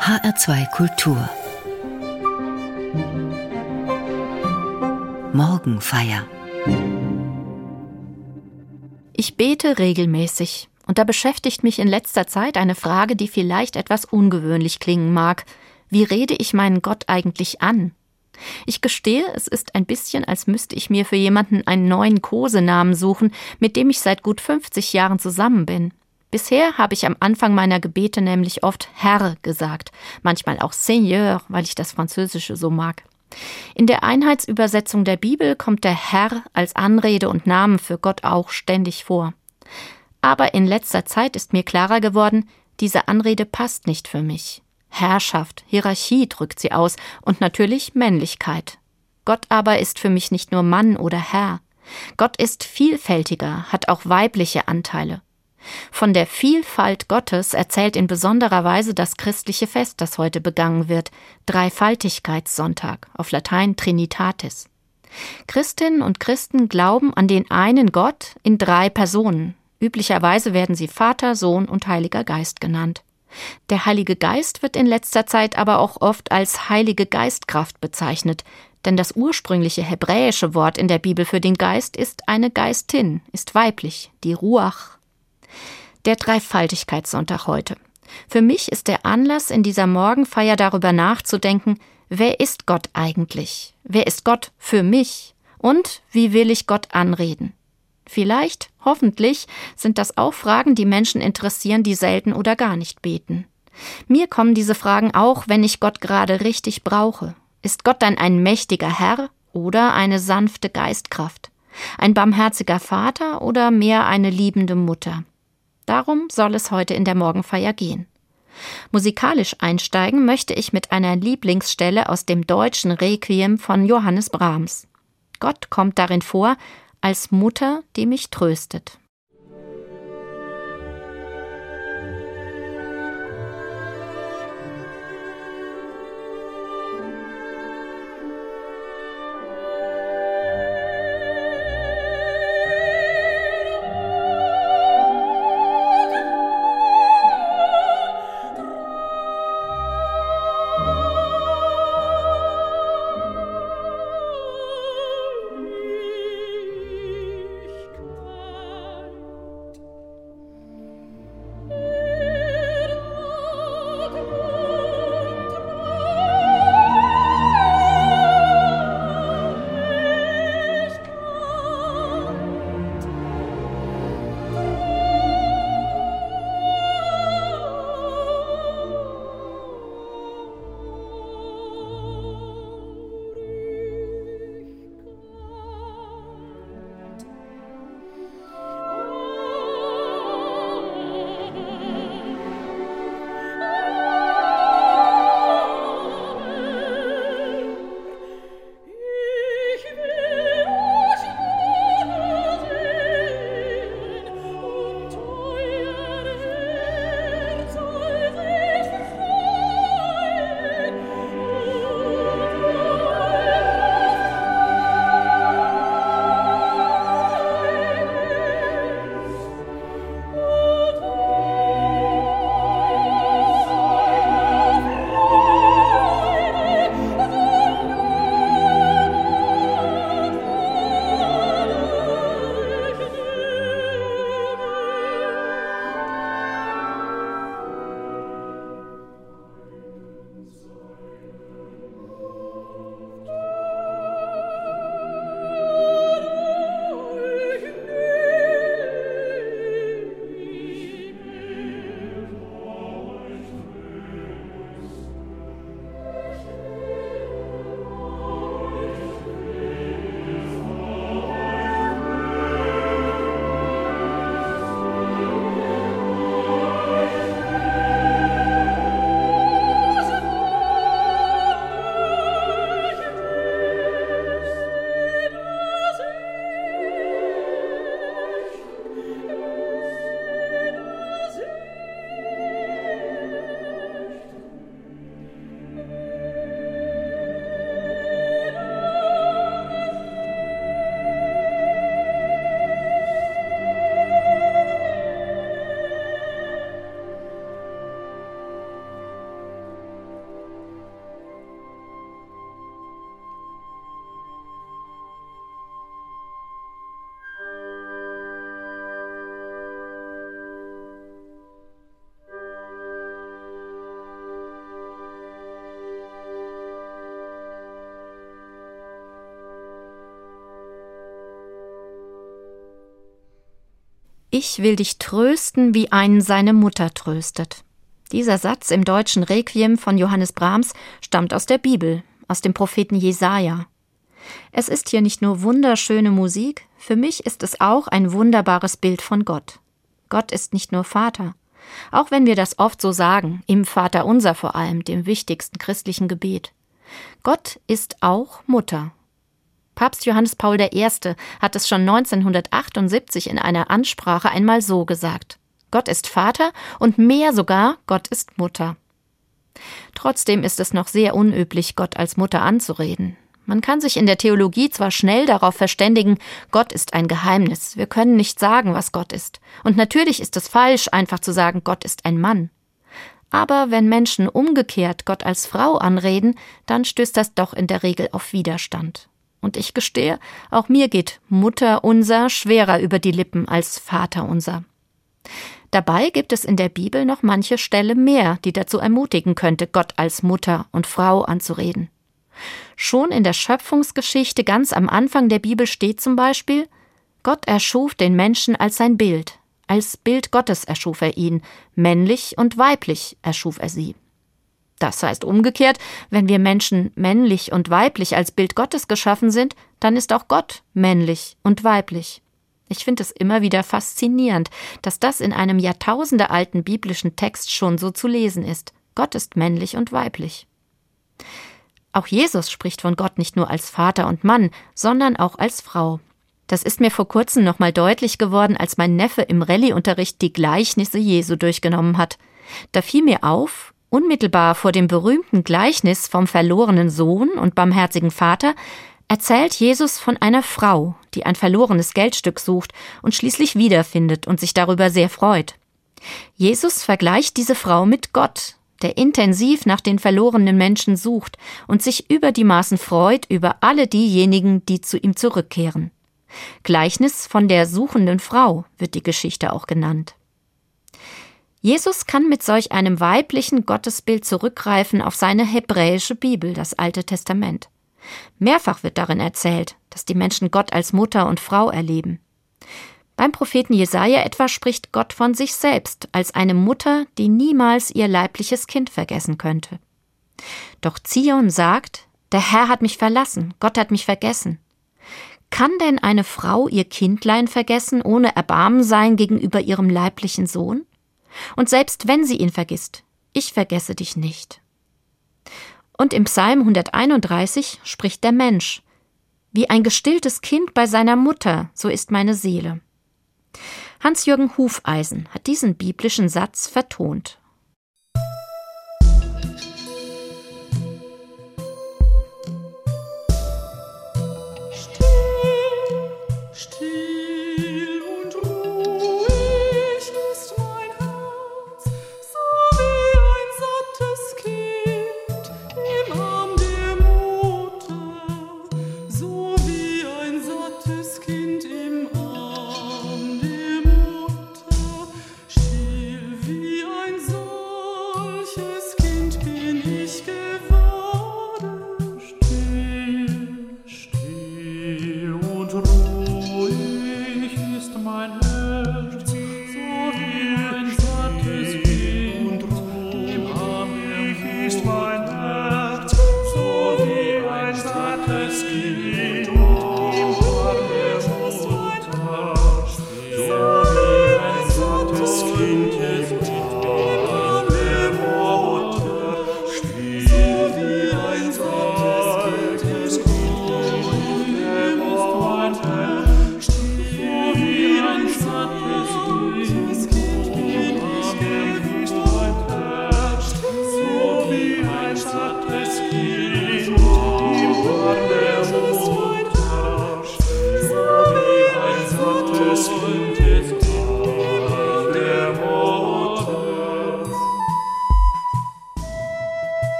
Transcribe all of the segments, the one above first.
HR2 Kultur Morgenfeier Ich bete regelmäßig und da beschäftigt mich in letzter Zeit eine Frage, die vielleicht etwas ungewöhnlich klingen mag. Wie rede ich meinen Gott eigentlich an? Ich gestehe, es ist ein bisschen, als müsste ich mir für jemanden einen neuen Kosenamen suchen, mit dem ich seit gut 50 Jahren zusammen bin. Bisher habe ich am Anfang meiner Gebete nämlich oft Herr gesagt, manchmal auch Seigneur, weil ich das Französische so mag. In der Einheitsübersetzung der Bibel kommt der Herr als Anrede und Namen für Gott auch ständig vor. Aber in letzter Zeit ist mir klarer geworden, diese Anrede passt nicht für mich. Herrschaft, Hierarchie drückt sie aus und natürlich Männlichkeit. Gott aber ist für mich nicht nur Mann oder Herr. Gott ist vielfältiger, hat auch weibliche Anteile. Von der Vielfalt Gottes erzählt in besonderer Weise das christliche Fest, das heute begangen wird, Dreifaltigkeitssonntag, auf Latein Trinitatis. Christinnen und Christen glauben an den einen Gott in drei Personen. Üblicherweise werden sie Vater, Sohn und Heiliger Geist genannt. Der Heilige Geist wird in letzter Zeit aber auch oft als Heilige Geistkraft bezeichnet, denn das ursprüngliche hebräische Wort in der Bibel für den Geist ist eine Geistin, ist weiblich, die Ruach. Der Dreifaltigkeitssonntag heute. Für mich ist der Anlass in dieser Morgenfeier darüber nachzudenken, wer ist Gott eigentlich? Wer ist Gott für mich? Und wie will ich Gott anreden? Vielleicht, hoffentlich, sind das auch Fragen, die Menschen interessieren, die selten oder gar nicht beten. Mir kommen diese Fragen auch, wenn ich Gott gerade richtig brauche. Ist Gott dann ein mächtiger Herr oder eine sanfte Geistkraft? Ein barmherziger Vater oder mehr eine liebende Mutter? Darum soll es heute in der Morgenfeier gehen. Musikalisch einsteigen möchte ich mit einer Lieblingsstelle aus dem deutschen Requiem von Johannes Brahms. Gott kommt darin vor als Mutter, die mich tröstet. Ich will dich trösten, wie einen seine Mutter tröstet. Dieser Satz im deutschen Requiem von Johannes Brahms stammt aus der Bibel, aus dem Propheten Jesaja. Es ist hier nicht nur wunderschöne Musik, für mich ist es auch ein wunderbares Bild von Gott. Gott ist nicht nur Vater. Auch wenn wir das oft so sagen, im Vater unser vor allem, dem wichtigsten christlichen Gebet. Gott ist auch Mutter. Papst Johannes Paul I. hat es schon 1978 in einer Ansprache einmal so gesagt. Gott ist Vater und mehr sogar, Gott ist Mutter. Trotzdem ist es noch sehr unüblich, Gott als Mutter anzureden. Man kann sich in der Theologie zwar schnell darauf verständigen, Gott ist ein Geheimnis, wir können nicht sagen, was Gott ist. Und natürlich ist es falsch, einfach zu sagen, Gott ist ein Mann. Aber wenn Menschen umgekehrt Gott als Frau anreden, dann stößt das doch in der Regel auf Widerstand. Und ich gestehe, auch mir geht Mutter unser schwerer über die Lippen als Vater unser. Dabei gibt es in der Bibel noch manche Stelle mehr, die dazu ermutigen könnte, Gott als Mutter und Frau anzureden. Schon in der Schöpfungsgeschichte ganz am Anfang der Bibel steht zum Beispiel, Gott erschuf den Menschen als sein Bild, als Bild Gottes erschuf er ihn, männlich und weiblich erschuf er sie. Das heißt umgekehrt, wenn wir Menschen männlich und weiblich als Bild Gottes geschaffen sind, dann ist auch Gott männlich und weiblich. Ich finde es immer wieder faszinierend, dass das in einem jahrtausendealten biblischen Text schon so zu lesen ist. Gott ist männlich und weiblich. Auch Jesus spricht von Gott nicht nur als Vater und Mann, sondern auch als Frau. Das ist mir vor kurzem nochmal deutlich geworden, als mein Neffe im Rallyeunterricht die Gleichnisse Jesu durchgenommen hat. Da fiel mir auf, Unmittelbar vor dem berühmten Gleichnis vom verlorenen Sohn und barmherzigen Vater erzählt Jesus von einer Frau, die ein verlorenes Geldstück sucht und schließlich wiederfindet und sich darüber sehr freut. Jesus vergleicht diese Frau mit Gott, der intensiv nach den verlorenen Menschen sucht und sich über die Maßen freut über alle diejenigen, die zu ihm zurückkehren. Gleichnis von der suchenden Frau wird die Geschichte auch genannt. Jesus kann mit solch einem weiblichen Gottesbild zurückgreifen auf seine hebräische Bibel, das Alte Testament. Mehrfach wird darin erzählt, dass die Menschen Gott als Mutter und Frau erleben. Beim Propheten Jesaja etwa spricht Gott von sich selbst als eine Mutter, die niemals ihr leibliches Kind vergessen könnte. Doch Zion sagt, der Herr hat mich verlassen, Gott hat mich vergessen. Kann denn eine Frau ihr Kindlein vergessen, ohne Erbarmen sein gegenüber ihrem leiblichen Sohn? Und selbst wenn sie ihn vergisst, ich vergesse dich nicht. Und im Psalm 131 spricht der Mensch, wie ein gestilltes Kind bei seiner Mutter, so ist meine Seele. Hans-Jürgen Hufeisen hat diesen biblischen Satz vertont. Gott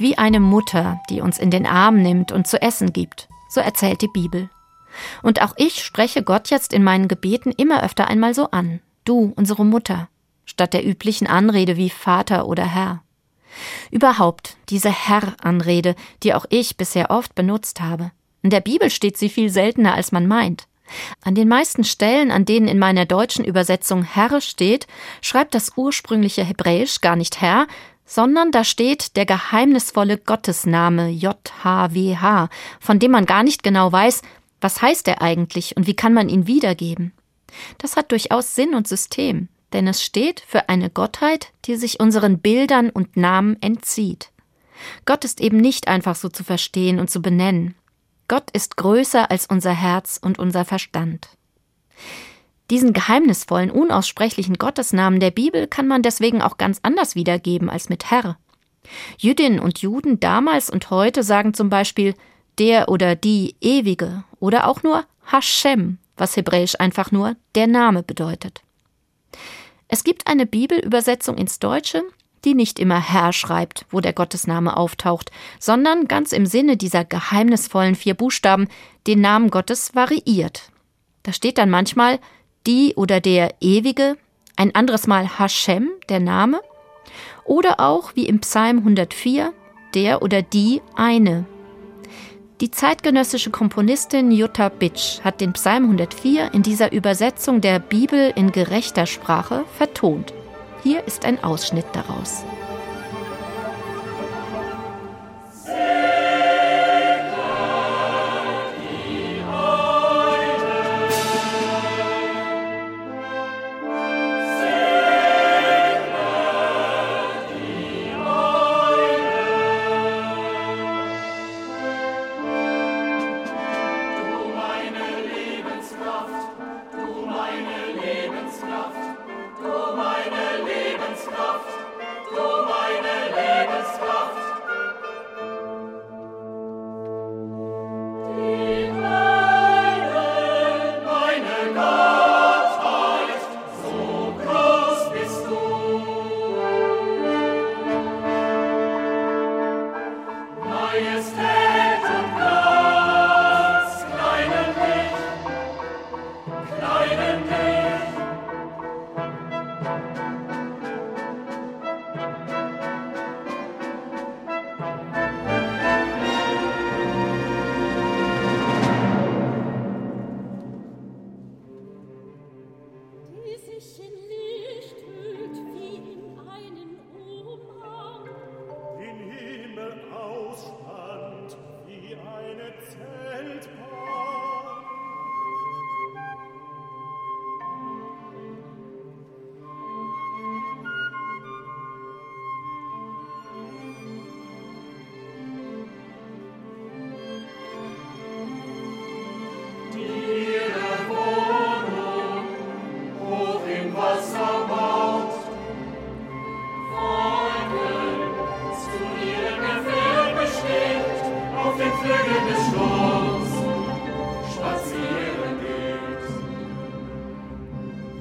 wie eine Mutter, die uns in den Arm nimmt und zu essen gibt, so erzählt die Bibel. Und auch ich spreche Gott jetzt in meinen Gebeten immer öfter einmal so an, du, unsere Mutter, statt der üblichen Anrede wie Vater oder Herr. Überhaupt diese Herr-Anrede, die auch ich bisher oft benutzt habe. In der Bibel steht sie viel seltener, als man meint. An den meisten Stellen, an denen in meiner deutschen Übersetzung Herr steht, schreibt das ursprüngliche Hebräisch gar nicht Herr, sondern da steht der geheimnisvolle Gottesname JHWH, von dem man gar nicht genau weiß, was heißt er eigentlich und wie kann man ihn wiedergeben. Das hat durchaus Sinn und System, denn es steht für eine Gottheit, die sich unseren Bildern und Namen entzieht. Gott ist eben nicht einfach so zu verstehen und zu benennen. Gott ist größer als unser Herz und unser Verstand. Diesen geheimnisvollen, unaussprechlichen Gottesnamen der Bibel kann man deswegen auch ganz anders wiedergeben als mit Herr. Jüdinnen und Juden damals und heute sagen zum Beispiel der oder die Ewige oder auch nur Hashem, was hebräisch einfach nur der Name bedeutet. Es gibt eine Bibelübersetzung ins Deutsche, die nicht immer Herr schreibt, wo der Gottesname auftaucht, sondern ganz im Sinne dieser geheimnisvollen vier Buchstaben den Namen Gottes variiert. Da steht dann manchmal die oder der Ewige, ein anderes Mal Hashem, der Name, oder auch wie im Psalm 104 der oder die eine. Die zeitgenössische Komponistin Jutta Bitsch hat den Psalm 104 in dieser Übersetzung der Bibel in gerechter Sprache vertont. Hier ist ein Ausschnitt daraus.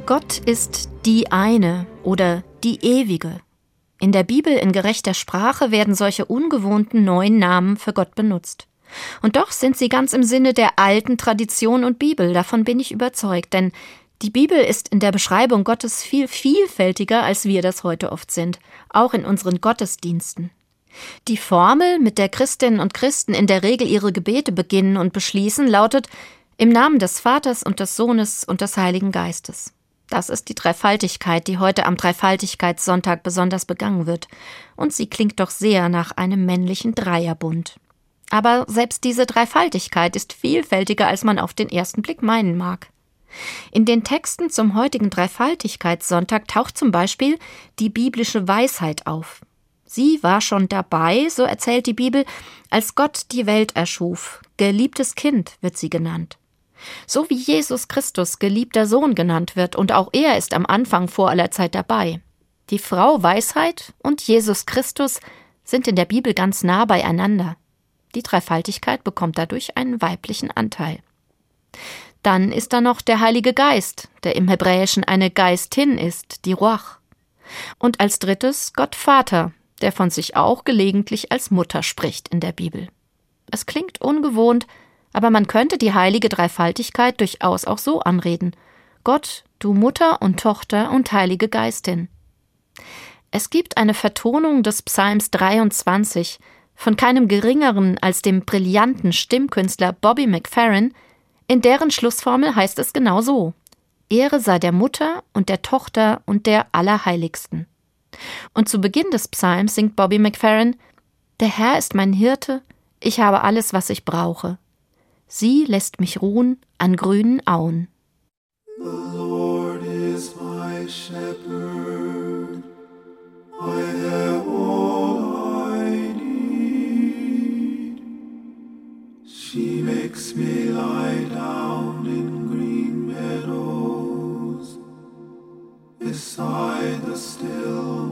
Gott ist die eine oder die ewige. In der Bibel in gerechter Sprache werden solche ungewohnten neuen Namen für Gott benutzt. Und doch sind sie ganz im Sinne der alten Tradition und Bibel, davon bin ich überzeugt, denn die Bibel ist in der Beschreibung Gottes viel vielfältiger, als wir das heute oft sind, auch in unseren Gottesdiensten. Die Formel, mit der Christinnen und Christen in der Regel ihre Gebete beginnen und beschließen, lautet im Namen des Vaters und des Sohnes und des Heiligen Geistes. Das ist die Dreifaltigkeit, die heute am Dreifaltigkeitssonntag besonders begangen wird. Und sie klingt doch sehr nach einem männlichen Dreierbund. Aber selbst diese Dreifaltigkeit ist vielfältiger, als man auf den ersten Blick meinen mag. In den Texten zum heutigen Dreifaltigkeitssonntag taucht zum Beispiel die biblische Weisheit auf. Sie war schon dabei, so erzählt die Bibel, als Gott die Welt erschuf. Geliebtes Kind wird sie genannt. So wie Jesus Christus geliebter Sohn genannt wird, und auch er ist am Anfang vor aller Zeit dabei. Die Frau Weisheit und Jesus Christus sind in der Bibel ganz nah beieinander. Die Dreifaltigkeit bekommt dadurch einen weiblichen Anteil. Dann ist da noch der Heilige Geist, der im Hebräischen eine Geistin ist, die Ruach. Und als drittes Gott Vater, der von sich auch gelegentlich als Mutter spricht in der Bibel. Es klingt ungewohnt, aber man könnte die heilige Dreifaltigkeit durchaus auch so anreden. Gott, du Mutter und Tochter und Heilige Geistin. Es gibt eine Vertonung des Psalms 23 von keinem geringeren als dem brillanten Stimmkünstler Bobby McFerrin, in deren Schlussformel heißt es genau so: Ehre sei der Mutter und der Tochter und der Allerheiligsten. Und zu Beginn des Psalms singt Bobby McFerrin: Der Herr ist mein Hirte, ich habe alles, was ich brauche. Sie lässt mich ruhen an grünen Auen. The Lord is my shepherd. I have all I need. She makes me lie down in green meadows beside the still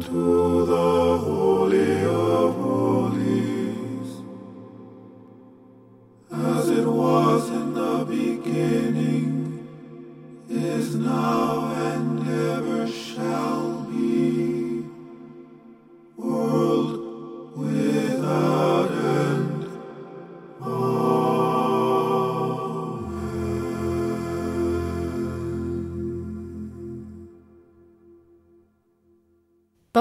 To the Holy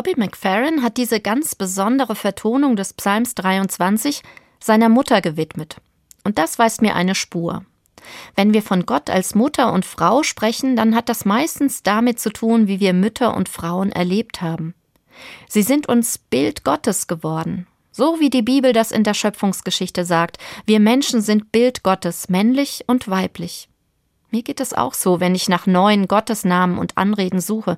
Bobby McFerrin hat diese ganz besondere Vertonung des Psalms 23 seiner Mutter gewidmet. Und das weist mir eine Spur. Wenn wir von Gott als Mutter und Frau sprechen, dann hat das meistens damit zu tun, wie wir Mütter und Frauen erlebt haben. Sie sind uns Bild Gottes geworden. So wie die Bibel das in der Schöpfungsgeschichte sagt, wir Menschen sind Bild Gottes, männlich und weiblich. Mir geht es auch so, wenn ich nach neuen Gottesnamen und Anreden suche.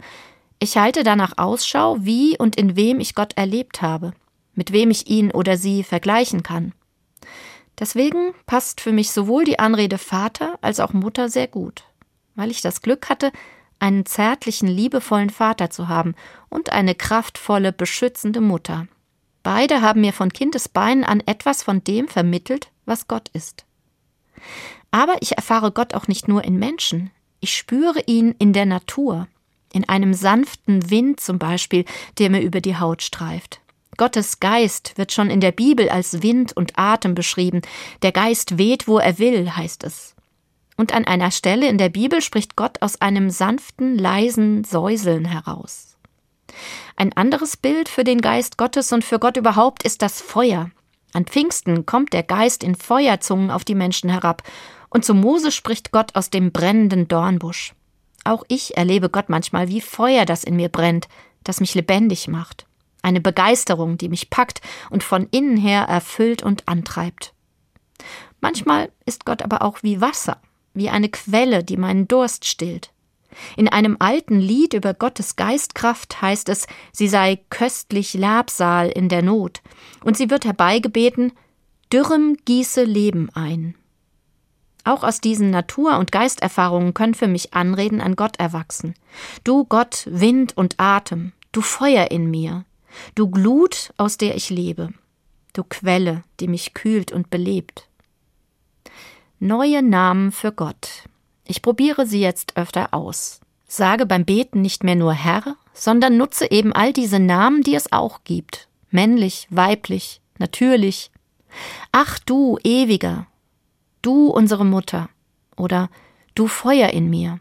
Ich halte danach Ausschau, wie und in wem ich Gott erlebt habe, mit wem ich ihn oder sie vergleichen kann. Deswegen passt für mich sowohl die Anrede Vater als auch Mutter sehr gut, weil ich das Glück hatte, einen zärtlichen, liebevollen Vater zu haben und eine kraftvolle, beschützende Mutter. Beide haben mir von Kindesbeinen an etwas von dem vermittelt, was Gott ist. Aber ich erfahre Gott auch nicht nur in Menschen, ich spüre ihn in der Natur, in einem sanften Wind zum Beispiel, der mir über die Haut streift. Gottes Geist wird schon in der Bibel als Wind und Atem beschrieben. Der Geist weht, wo er will, heißt es. Und an einer Stelle in der Bibel spricht Gott aus einem sanften, leisen Säuseln heraus. Ein anderes Bild für den Geist Gottes und für Gott überhaupt ist das Feuer. An Pfingsten kommt der Geist in Feuerzungen auf die Menschen herab, und zu Mose spricht Gott aus dem brennenden Dornbusch. Auch ich erlebe Gott manchmal wie Feuer, das in mir brennt, das mich lebendig macht. Eine Begeisterung, die mich packt und von innen her erfüllt und antreibt. Manchmal ist Gott aber auch wie Wasser, wie eine Quelle, die meinen Durst stillt. In einem alten Lied über Gottes Geistkraft heißt es, sie sei köstlich Labsal in der Not, und sie wird herbeigebeten, Dürrem gieße Leben ein. Auch aus diesen Natur- und Geisterfahrungen können für mich Anreden an Gott erwachsen. Du Gott, Wind und Atem, du Feuer in mir, du Glut, aus der ich lebe, du Quelle, die mich kühlt und belebt. Neue Namen für Gott. Ich probiere sie jetzt öfter aus. Sage beim Beten nicht mehr nur Herr, sondern nutze eben all diese Namen, die es auch gibt. Männlich, weiblich, natürlich. Ach du, ewiger, du unsere Mutter oder du Feuer in mir.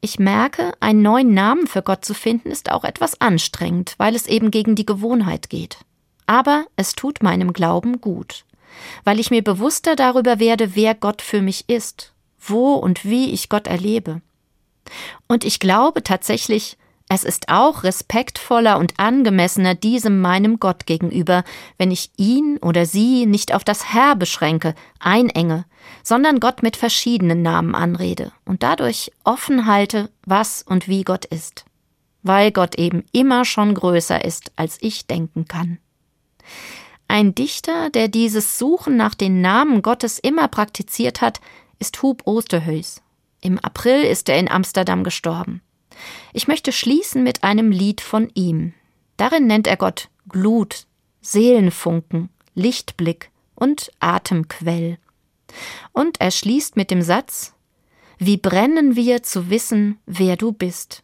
Ich merke, einen neuen Namen für Gott zu finden, ist auch etwas anstrengend, weil es eben gegen die Gewohnheit geht. Aber es tut meinem Glauben gut, weil ich mir bewusster darüber werde, wer Gott für mich ist, wo und wie ich Gott erlebe. Und ich glaube tatsächlich, es ist auch respektvoller und angemessener diesem meinem Gott gegenüber, wenn ich ihn oder sie nicht auf das Herr beschränke, einenge, sondern Gott mit verschiedenen Namen anrede und dadurch offen halte, was und wie Gott ist. Weil Gott eben immer schon größer ist, als ich denken kann. Ein Dichter, der dieses Suchen nach den Namen Gottes immer praktiziert hat, ist Hub Osterhuis. Im April ist er in Amsterdam gestorben. Ich möchte schließen mit einem Lied von ihm. Darin nennt er Gott Glut, Seelenfunken, Lichtblick und Atemquell. Und er schließt mit dem Satz Wie brennen wir zu wissen, wer du bist.